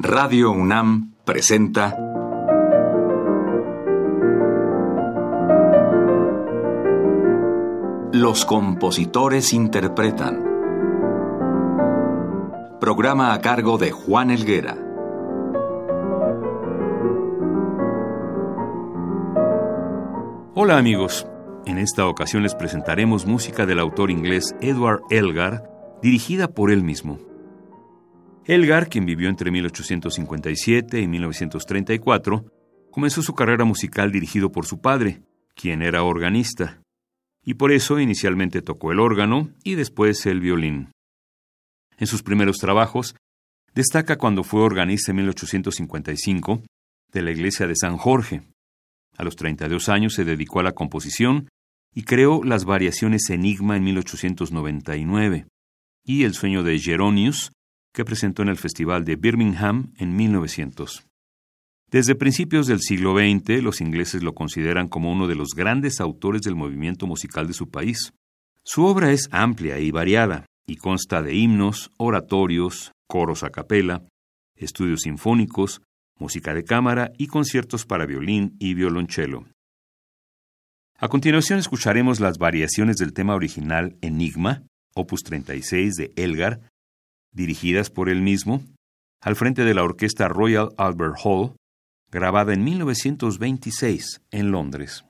Radio UNAM presenta Los compositores interpretan. Programa a cargo de Juan Elguera. Hola amigos, en esta ocasión les presentaremos música del autor inglés Edward Elgar, dirigida por él mismo. Elgar, quien vivió entre 1857 y 1934, comenzó su carrera musical dirigido por su padre, quien era organista, y por eso inicialmente tocó el órgano y después el violín. En sus primeros trabajos, destaca cuando fue organista en 1855 de la iglesia de San Jorge. A los 32 años se dedicó a la composición y creó las variaciones Enigma en 1899 y El sueño de Geronius que presentó en el Festival de Birmingham en 1900. Desde principios del siglo XX, los ingleses lo consideran como uno de los grandes autores del movimiento musical de su país. Su obra es amplia y variada, y consta de himnos, oratorios, coros a capela, estudios sinfónicos, música de cámara y conciertos para violín y violonchelo. A continuación escucharemos las variaciones del tema original Enigma, opus 36 de Elgar, dirigidas por él mismo, al frente de la Orquesta Royal Albert Hall, grabada en 1926 en Londres.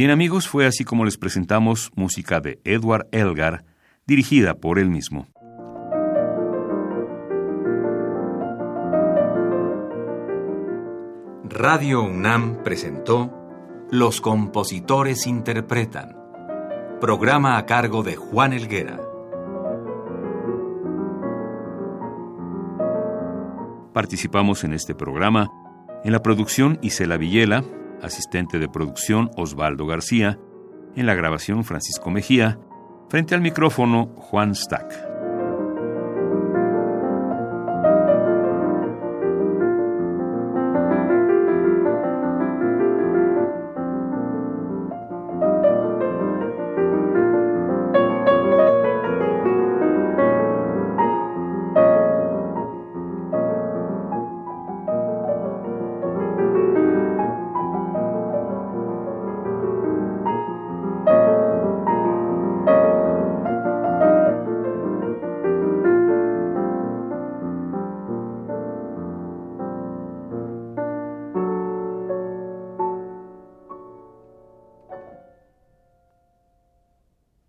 Bien amigos, fue así como les presentamos música de Edward Elgar, dirigida por él mismo. Radio UNAM presentó Los compositores interpretan, programa a cargo de Juan Elguera. Participamos en este programa en la producción Isela Villela, asistente de producción Osvaldo García, en la grabación Francisco Mejía, frente al micrófono Juan Stack.